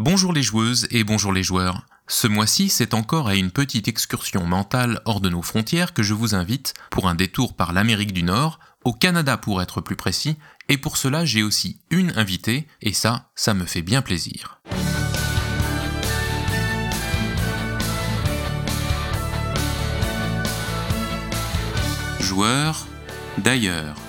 Bonjour les joueuses et bonjour les joueurs. Ce mois-ci, c'est encore à une petite excursion mentale hors de nos frontières que je vous invite pour un détour par l'Amérique du Nord, au Canada pour être plus précis, et pour cela j'ai aussi une invitée, et ça, ça me fait bien plaisir. Joueur d'ailleurs.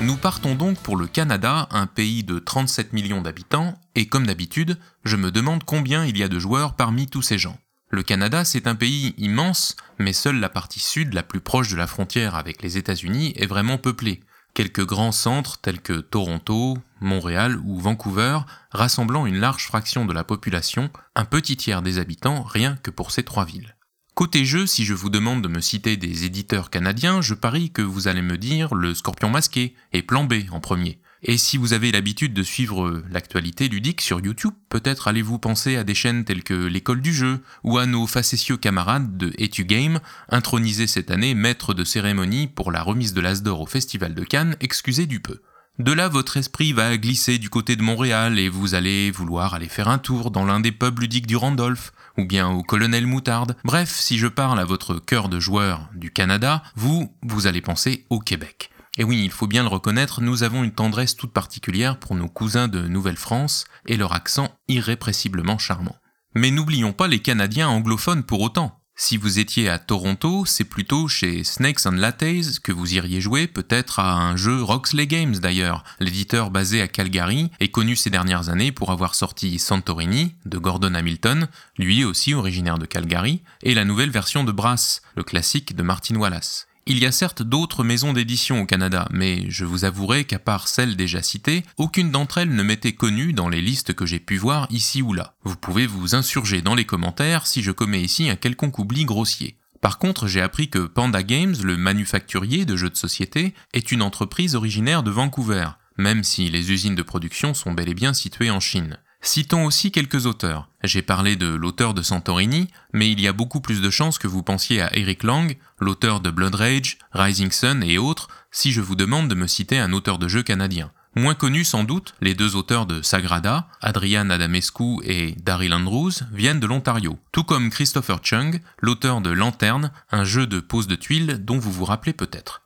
Nous partons donc pour le Canada, un pays de 37 millions d'habitants, et comme d'habitude, je me demande combien il y a de joueurs parmi tous ces gens. Le Canada, c'est un pays immense, mais seule la partie sud, la plus proche de la frontière avec les États-Unis, est vraiment peuplée. Quelques grands centres tels que Toronto, Montréal ou Vancouver, rassemblant une large fraction de la population, un petit tiers des habitants rien que pour ces trois villes. Côté jeu, si je vous demande de me citer des éditeurs canadiens, je parie que vous allez me dire le Scorpion masqué et Plan B en premier. Et si vous avez l'habitude de suivre l'actualité ludique sur YouTube, peut-être allez-vous penser à des chaînes telles que l'école du jeu ou à nos facétieux camarades de Etu Game, intronisés cette année maîtres de cérémonie pour la remise de l'As d'or au Festival de Cannes, excusez du peu. De là, votre esprit va glisser du côté de Montréal et vous allez vouloir aller faire un tour dans l'un des pubs ludiques du Randolph, ou bien au colonel Moutarde. Bref, si je parle à votre cœur de joueur du Canada, vous, vous allez penser au Québec. Et oui, il faut bien le reconnaître, nous avons une tendresse toute particulière pour nos cousins de Nouvelle-France et leur accent irrépressiblement charmant. Mais n'oublions pas les Canadiens anglophones pour autant. Si vous étiez à Toronto, c'est plutôt chez Snakes and Lattes que vous iriez jouer, peut-être à un jeu Roxley Games d'ailleurs. L'éditeur basé à Calgary est connu ces dernières années pour avoir sorti Santorini de Gordon Hamilton, lui aussi originaire de Calgary, et la nouvelle version de Brass, le classique de Martin Wallace. Il y a certes d'autres maisons d'édition au Canada, mais je vous avouerai qu'à part celles déjà citées, aucune d'entre elles ne m'était connue dans les listes que j'ai pu voir ici ou là. Vous pouvez vous insurger dans les commentaires si je commets ici un quelconque oubli grossier. Par contre, j'ai appris que Panda Games, le manufacturier de jeux de société, est une entreprise originaire de Vancouver, même si les usines de production sont bel et bien situées en Chine. Citons aussi quelques auteurs. J'ai parlé de l'auteur de Santorini, mais il y a beaucoup plus de chances que vous pensiez à Eric Lang, l'auteur de Blood Rage, Rising Sun et autres, si je vous demande de me citer un auteur de jeu canadien. Moins connus sans doute, les deux auteurs de Sagrada, Adrian Adamescu et Daryl Andrews, viennent de l'Ontario, tout comme Christopher Chung, l'auteur de Lanterne, un jeu de pose de tuiles dont vous vous rappelez peut-être.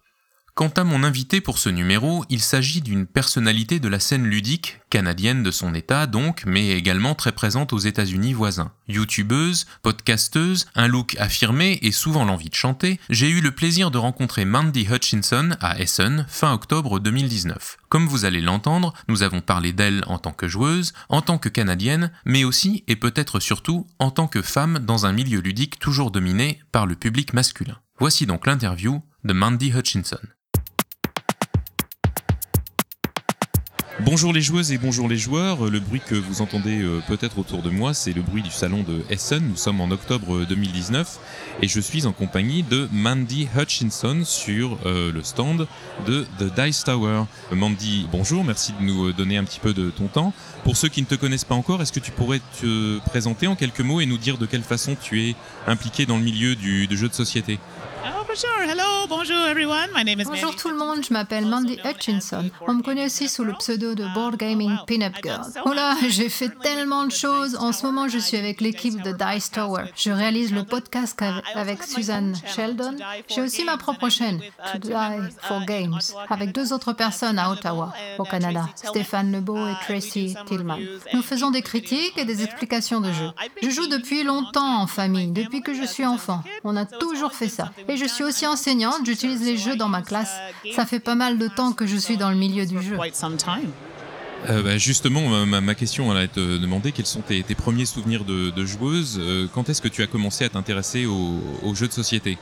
Quant à mon invité pour ce numéro, il s'agit d'une personnalité de la scène ludique, canadienne de son état donc, mais également très présente aux États-Unis voisins. YouTubeuse, podcasteuse, un look affirmé et souvent l'envie de chanter, j'ai eu le plaisir de rencontrer Mandy Hutchinson à Essen fin octobre 2019. Comme vous allez l'entendre, nous avons parlé d'elle en tant que joueuse, en tant que canadienne, mais aussi et peut-être surtout en tant que femme dans un milieu ludique toujours dominé par le public masculin. Voici donc l'interview de Mandy Hutchinson. Bonjour les joueuses et bonjour les joueurs. Le bruit que vous entendez euh, peut-être autour de moi, c'est le bruit du salon de Essen. Nous sommes en octobre 2019 et je suis en compagnie de Mandy Hutchinson sur euh, le stand de The Dice Tower. Mandy, bonjour, merci de nous donner un petit peu de ton temps. Pour ceux qui ne te connaissent pas encore, est-ce que tu pourrais te présenter en quelques mots et nous dire de quelle façon tu es impliqué dans le milieu du, jeu de société? Bonjour tout le monde, je m'appelle Mandy Hutchinson. On me connaît aussi sous le pseudo de Board Gaming Pinup Girl. Oh là, j'ai fait tellement de choses. En ce moment, je suis avec l'équipe de Dice Tower. Je réalise le podcast avec Suzanne Sheldon. J'ai aussi ma propre chaîne, To Die for Games, avec deux autres personnes à Ottawa, au Canada, Stéphane Lebeau et Tracy Tillman. Nous faisons des critiques et des explications de jeux. Je joue depuis longtemps en famille, depuis que je suis enfant. On a toujours fait ça. Et je suis aussi enseignante, j'utilise les jeux dans ma classe. Ça fait pas mal de temps que je suis dans le milieu du jeu. Euh, bah, justement, ma, question allait te demander quels sont tes, premiers souvenirs de, joueuse? Euh, quand est-ce que tu as commencé à t'intéresser aux jeux de société?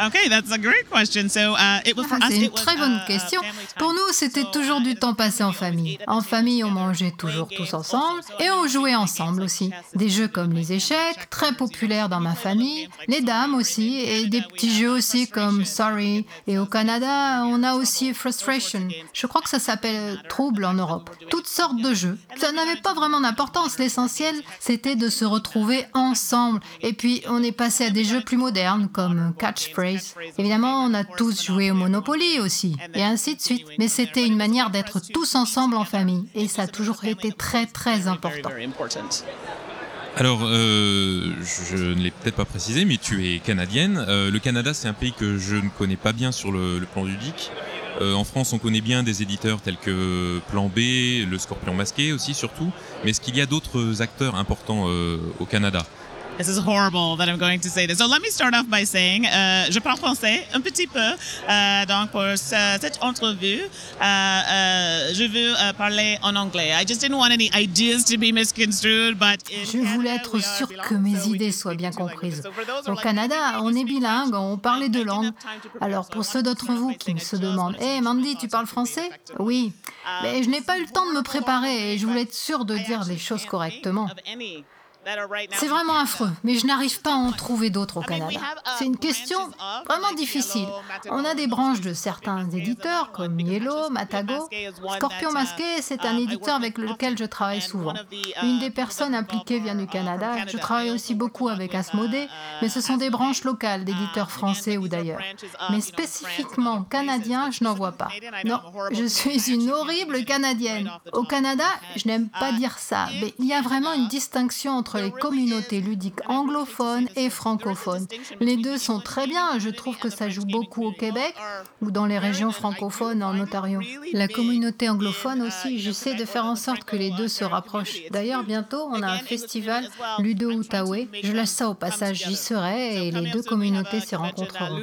Okay, that's a great question. So, uh, it was ah, C'est une très bonne uh, question. Pour nous, c'était toujours du temps passé en famille. En famille, on mangeait toujours tous ensemble et on jouait ensemble aussi. Des jeux comme les échecs, très populaires dans ma famille, les dames aussi, et des petits jeux aussi comme Sorry. Et au Canada, on a aussi Frustration. Je crois que ça s'appelle Trouble en Europe. Tout toutes sortes de jeux. Ça n'avait pas vraiment d'importance. L'essentiel, c'était de se retrouver ensemble. Et puis, on est passé à des jeux plus modernes, comme Évidemment, on a tous joué au Monopoly aussi, et ainsi de suite. Mais c'était une manière d'être tous ensemble en famille. Et ça a toujours été très, très important. Alors, euh, je ne l'ai peut-être pas précisé, mais tu es canadienne. Euh, le Canada, c'est un pays que je ne connais pas bien sur le, plan ludique. Euh, en France, on connaît bien des éditeurs tels que Plan B, Le Scorpion Masqué aussi surtout. Mais est-ce qu'il y a d'autres acteurs importants au Canada? This is horrible that I'm going to say this. So let me start off by saying, euh, je parle français un petit peu. Euh, donc pour ce, cette entrevue, euh, euh, je veux euh, parler en anglais. I just didn't want any ideas to be misconstrued, but je voulais être sûr que mes idées soient bien comprises. Au Canada, on est bilingue, on parle deux langues. Alors pour ceux d'entre vous qui se demandent, hé hey, Mandy, tu parles français? Oui, mais je n'ai pas eu le temps de me préparer et je voulais être sûr de dire les choses correctement. C'est vraiment affreux, mais je n'arrive pas à en trouver d'autres au Canada. C'est une question vraiment difficile. On a des branches de certains éditeurs comme Yellow, Matago. Scorpion Masqué, c'est un éditeur avec lequel je travaille souvent. Une des personnes impliquées vient du Canada. Je travaille aussi beaucoup avec Asmodée, mais ce sont des branches locales d'éditeurs français ou d'ailleurs. Mais spécifiquement canadien, je n'en vois pas. Non, je suis une horrible Canadienne. Au Canada, je n'aime pas dire ça, mais il y a vraiment une distinction entre les communautés ludiques anglophones et francophones. Les deux sont très bien, je trouve que ça joue beaucoup au Québec ou dans les régions francophones en Ontario. La communauté anglophone aussi, j'essaie de faire en sorte que les deux se rapprochent. D'ailleurs, bientôt, on a un festival Ludo Outaouais. Je laisse ça au passage, j'y serai et les deux communautés s'y rencontreront.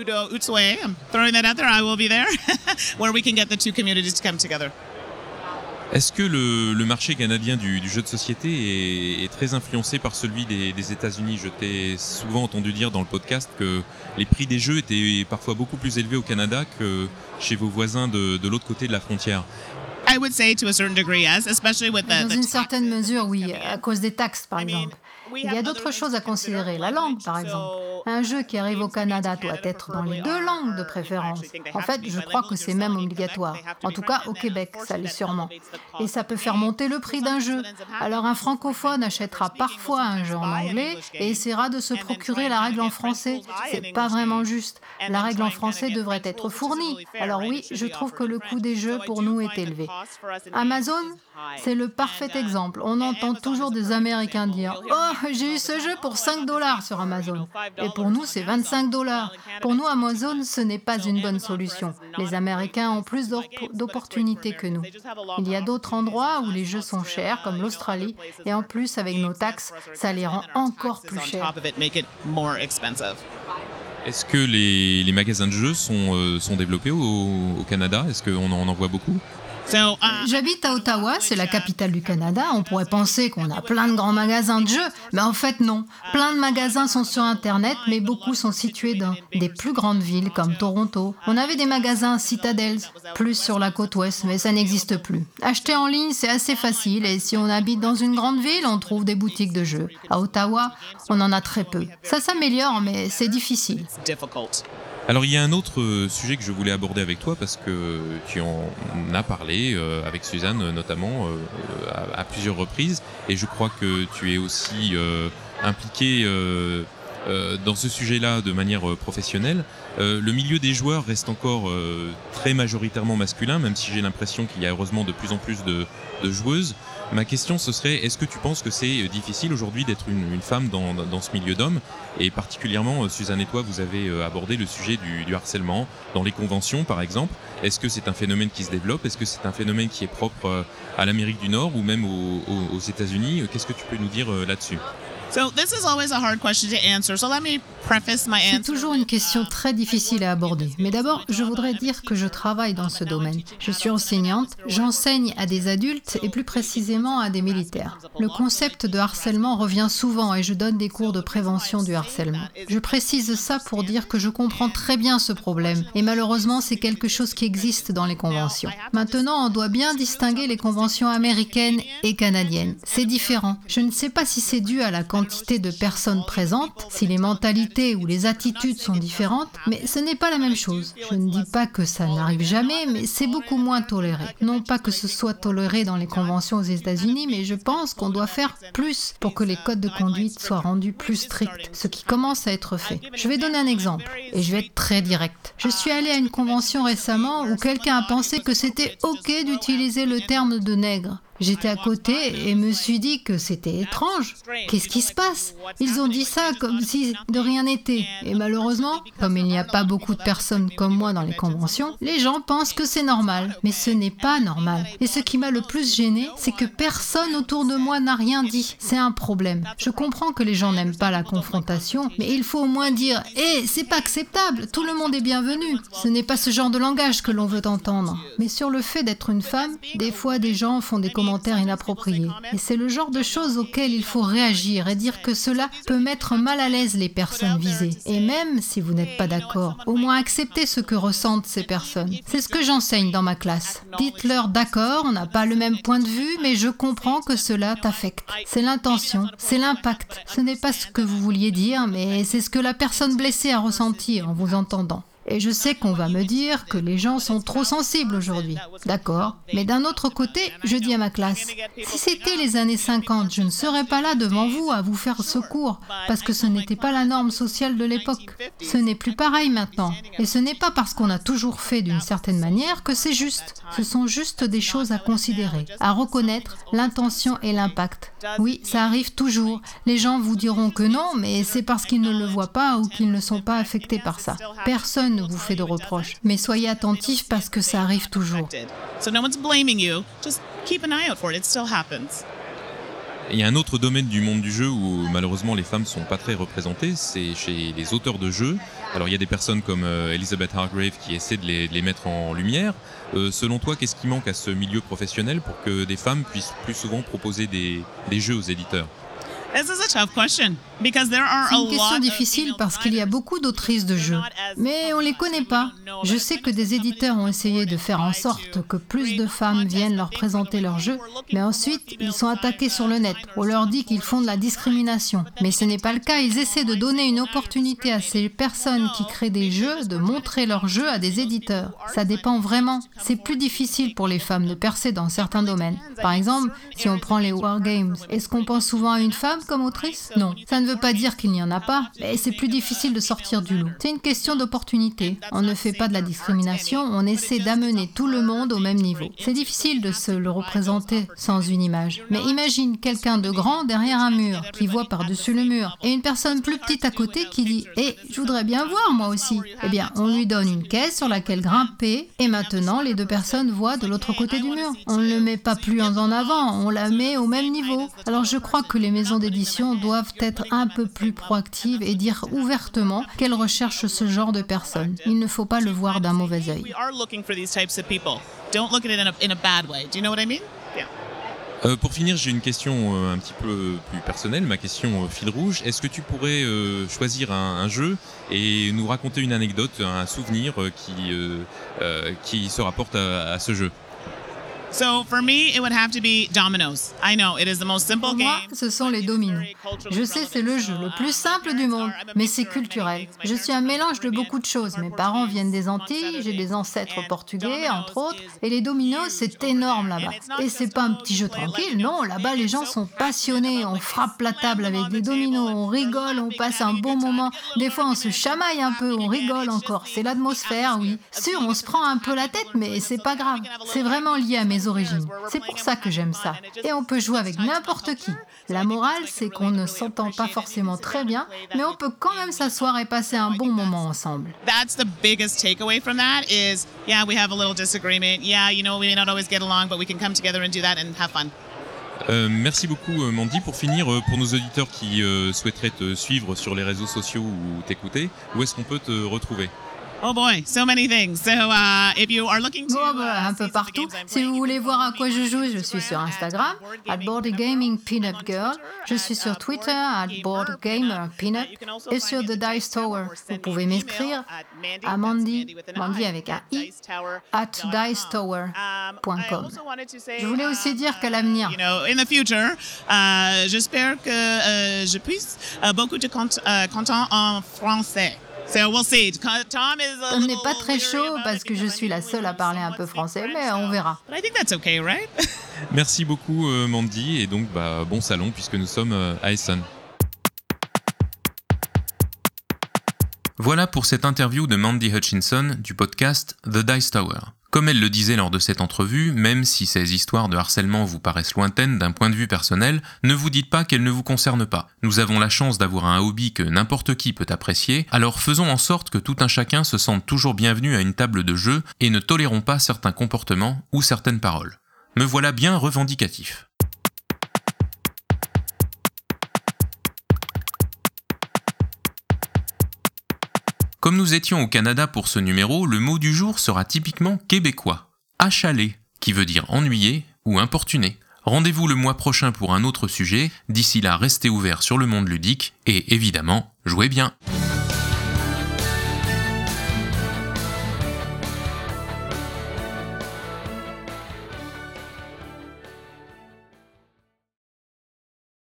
Est-ce que le, le, marché canadien du, du, jeu de société est, est très influencé par celui des, des États-Unis? Je t'ai souvent entendu dire dans le podcast que les prix des jeux étaient parfois beaucoup plus élevés au Canada que chez vos voisins de, de l'autre côté de la frontière. I would say to a certain degree, yes, especially with the, Dans une certaine mesure, oui, à cause des taxes, par exemple. Il y a d'autres choses à considérer, la langue par exemple. Un jeu qui arrive au Canada doit être dans les deux langues de préférence. En fait, je crois que c'est même obligatoire. En tout cas, au Québec, ça l'est sûrement. Et ça peut faire monter le prix d'un jeu. Alors un francophone achètera parfois un jeu en anglais et essaiera de se procurer la règle en français. C'est pas vraiment juste. La règle en français devrait être fournie. Alors oui, je trouve que le coût des jeux pour nous est élevé. Amazon, c'est le parfait exemple. On entend toujours des Américains dire Oh, j'ai eu ce jeu pour 5 dollars sur Amazon. Et pour nous, c'est 25 dollars. Pour nous, Amazon, ce n'est pas une bonne solution. Les Américains ont plus d'opportunités que nous. Il y a d'autres endroits où les jeux sont chers, comme l'Australie, et en plus, avec nos taxes, ça les rend encore plus chers. Est-ce que les, les, magasins de jeux sont, euh, sont développés au, au Canada? Est-ce qu'on en, en voit beaucoup? J'habite à Ottawa, c'est la capitale du Canada. On pourrait penser qu'on a plein de grands magasins de jeux, mais en fait non. Plein de magasins sont sur Internet, mais beaucoup sont situés dans des plus grandes villes comme Toronto. On avait des magasins Citadels, plus sur la côte ouest, mais ça n'existe plus. Acheter en ligne, c'est assez facile, et si on habite dans une grande ville, on trouve des boutiques de jeux. À Ottawa, on en a très peu. Ça s'améliore, mais c'est difficile. Alors il y a un autre euh, sujet que je voulais aborder avec toi parce que tu en as parlé euh, avec Suzanne notamment euh, à, à, plusieurs reprises et je crois que tu es aussi impliqué dans ce sujet-là de manière professionnelle. le milieu des joueurs reste encore très majoritairement masculin, même si j'ai l'impression qu'il y a heureusement de plus en plus de joueuses. Ma question, ce serait, est-ce que tu penses que c'est difficile aujourd'hui d'être une, femme dans, ce milieu d'hommes? Et particulièrement, Suzanne et toi, vous avez abordé le sujet du, harcèlement dans les conventions, par exemple. Est-ce que c'est un phénomène qui se développe? Est-ce que c'est un phénomène qui est propre à l'Amérique du Nord ou même aux États-Unis? Qu'est-ce que tu peux nous dire là-dessus? C'est toujours une question très difficile à aborder. Mais d'abord, je voudrais dire que je travaille dans ce domaine. Je suis enseignante, j'enseigne à des adultes et plus précisément à des militaires. Le concept de harcèlement revient souvent et je donne des cours de prévention du harcèlement. Je précise ça pour dire que je comprends très bien ce problème et malheureusement c'est quelque chose qui existe dans les conventions. Maintenant, on doit bien distinguer les conventions américaines et canadiennes. C'est différent. Je ne sais pas si c'est dû à la quantité de personnes présentes, si les mentalités ou les attitudes sont différentes, mais ce n'est pas la même chose. Je ne dis pas que ça n'arrive jamais, mais c'est beaucoup moins toléré. Non pas que ce soit toléré dans les conventions aux États-Unis, mais je pense qu'on doit faire plus pour que les codes de conduite soient rendus plus stricts, ce qui commence à être fait. Je vais donner un exemple, et je vais être très direct. Je suis allé à une convention récemment où quelqu'un a pensé que c'était OK d'utiliser le terme de nègre. J'étais à côté et me suis dit que c'était étrange. Qu'est-ce qui se passe? Ils ont dit ça comme si de rien n'était. Et malheureusement, comme il n'y a pas beaucoup de personnes comme moi dans les conventions, les gens pensent que c'est normal. Mais ce n'est pas normal. Et ce qui m'a le plus gêné, c'est que personne autour de moi n'a rien dit. C'est un problème. Je comprends que les gens n'aiment pas la confrontation, mais il faut au moins dire Hé, c'est pas acceptable, tout le monde est bienvenu. Ce n'est pas ce genre de langage que l'on veut entendre. Mais sur le fait d'être une femme, des fois des gens font des commentaires inappropriés. Et c'est le genre de choses auxquelles il faut réagir et dire que cela peut mettre mal à l'aise les personnes visées. Et même si vous n'êtes pas d'accord, au moins acceptez ce que ressentent ces personnes. C'est ce que j'enseigne dans ma classe. Dites-leur d'accord, on n'a pas le même point de vue, mais je comprends que cela t'affecte. C'est l'intention, c'est l'impact. Ce n'est pas ce que vous vouliez dire, mais c'est ce que la personne blessée a ressenti en vous entendant. Et je sais qu'on va me dire que les gens sont trop sensibles aujourd'hui. D'accord. Mais d'un autre côté, je dis à ma classe, si c'était les années 50, je ne serais pas là devant vous à vous faire secours, parce que ce n'était pas la norme sociale de l'époque. Ce n'est plus pareil maintenant. Et ce n'est pas parce qu'on a toujours fait d'une certaine manière que c'est juste. Ce sont juste des choses à considérer, à reconnaître l'intention et l'impact. Oui, ça arrive toujours. Les gens vous diront que non, mais c'est parce qu'ils ne le voient pas ou qu'ils ne sont pas affectés par ça. Personne ne vous fait de reproches, mais soyez attentifs parce que ça arrive toujours. Il y a un autre domaine du monde du jeu où malheureusement les femmes sont pas très représentées, c'est chez les auteurs de jeux. Alors il y a des personnes comme euh, Elizabeth Hargrave qui essaient de les, mettre en lumière. Euh, selon toi, qu'est-ce qui manque à ce milieu professionnel pour que des femmes puissent plus souvent proposer des jeux aux éditeurs? C'est une question difficile parce qu'il y a beaucoup d'autrices de jeux, mais on ne les connaît pas. Je sais que des éditeurs ont essayé de faire en sorte que plus de femmes viennent leur présenter leurs jeux, mais ensuite ils sont attaqués sur le net. On leur dit qu'ils font de la discrimination. Mais ce n'est pas le cas, ils essaient de donner une opportunité à ces personnes qui créent des jeux de montrer leurs jeux à des éditeurs. Ça dépend vraiment. C'est plus difficile pour les femmes de percer dans certains domaines. Par exemple, si on prend les wargames, est-ce qu'on pense souvent à une femme comme autrice Non. Ça ne veut pas dire qu'il n'y en a pas, mais c'est plus difficile de sortir du lot. C'est une question d'opportunité. On ne fait pas de la discrimination, on essaie d'amener tout le monde au même niveau. C'est difficile de se le représenter sans une image. Mais imagine quelqu'un de grand derrière un mur, qui voit par-dessus le mur, et une personne plus petite à côté qui dit Eh, je voudrais bien voir moi aussi. Eh bien, on lui donne une caisse sur laquelle grimper, et maintenant les deux personnes voient de l'autre côté du mur. On ne le met pas plus en avant, on la met au même niveau. Alors je crois que les maisons d'édition doivent être peu plus proactives et dire ouvertement qu'elles recherchent ce genre de personnes. Il ne faut pas le voir d'un mauvais œil. Euh, pour finir, j'ai une question euh, un petit peu plus personnelle, ma question euh, fil rouge. Est-ce que tu pourrais choisir un, jeu et nous raconter une anecdote, un souvenir qui, qui se rapporte à ce jeu? So for me, it would have to be dominoes. I know it is the most simple Pour moi, ce sont les dominos. Je sais, c'est le jeu le plus simple du monde, mais c'est culturel. Je suis un mélange de beaucoup de choses. Mes parents viennent des Antilles, j'ai des ancêtres portugais, entre autres, et les dominos, c'est énorme là-bas. Et c'est pas un petit jeu tranquille, non. Là-bas, les gens sont passionnés. On frappe la table avec des dominos, on rigole, on passe un bon moment. Des fois, on se chamaille un peu, on rigole encore. C'est l'atmosphère, oui. Sûr, on se prend un peu la tête, mais c'est pas grave. C'est vraiment lié à mes origines. C'est pour ça que j'aime ça. Et on peut jouer avec n'importe qui. La morale, c'est qu'on ne s'entend pas forcément très bien, mais on peut quand même s'asseoir et passer un bon moment ensemble. That's the biggest takeaway from that is, yeah, we have a little disagreement. Yeah, you know, we may not always get along, but we can come together and do that and have fun. Euh, merci beaucoup euh, Mandy. Pour finir, euh, pour nos auditeurs qui souhaiteraient te suivre sur les réseaux sociaux ou t'écouter, où est-ce qu'on peut te retrouver? Oh boy, so many things. So uh, if you are looking to Bon, bah, uh, un peu partout. Si vous voulez voir à quoi je joue, je suis sur Instagram, at Board Gaming Peanut Girl. Je suis sur Twitter, at Board Gamer Peanut. Et sur The Dice Tower. Vous pouvez m'écrire à Mandy, Mandy avec un i, at dicetower.com. Je voulais aussi dire qu'à l'avenir, future, euh, j'espère que je puisse beaucoup de cont content en français. On n'est pas très chaud parce que je because suis la seule à parler un peu français, speak mais French, on verra. But I think that's okay, right? Merci beaucoup euh, Mandy et donc bah, bon salon puisque nous sommes euh, à Essen. Voilà pour cette interview de Mandy Hutchinson du podcast The Dice Tower. Comme elle le disait lors de cette entrevue, même si ces histoires de harcèlement vous paraissent lointaines d'un point de vue personnel, ne vous dites pas qu'elles ne vous concernent pas. Nous avons la chance d'avoir un hobby que n'importe qui peut apprécier, alors faisons en sorte que tout un chacun se sente toujours bienvenu à une table de jeu et ne tolérons pas certains comportements ou certaines paroles. Me voilà bien revendicatif. Comme nous étions au Canada pour ce numéro, le mot du jour sera typiquement québécois. Achalé, qui veut dire ennuyé ou importuné. Rendez-vous le mois prochain pour un autre sujet. D'ici là, restez ouverts sur le monde ludique et évidemment, jouez bien.